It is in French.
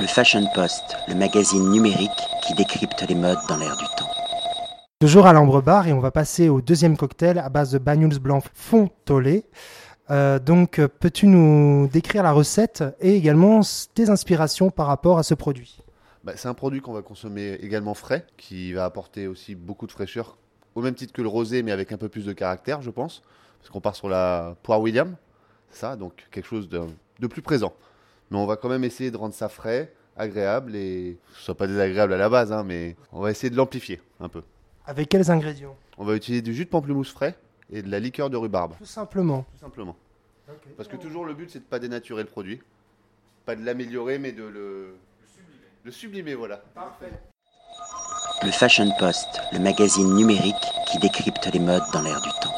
Le Fashion Post, le magazine numérique qui décrypte les modes dans l'air du temps. Toujours à l'Ambre Bar et on va passer au deuxième cocktail à base de Banyuls blanc fond tollé. Euh, donc, peux-tu nous décrire la recette et également tes inspirations par rapport à ce produit? Bah, c'est un produit qu'on va consommer également frais, qui va apporter aussi beaucoup de fraîcheur, au même titre que le rosé, mais avec un peu plus de caractère, je pense, parce qu'on part sur la poire William, ça, donc quelque chose de, de plus présent. Mais on va quand même essayer de rendre ça frais, agréable et que ce soit pas désagréable à la base, hein, mais on va essayer de l'amplifier un peu. Avec quels ingrédients? On va utiliser du jus de pamplemousse frais et de la liqueur de rhubarbe, Tout simplement. tout simplement. Parce que toujours le but c'est de pas dénaturer le produit, pas de l'améliorer, mais de le, le sublimer, voilà. Le Fashion Post, le magazine numérique qui décrypte les modes dans l'air du temps.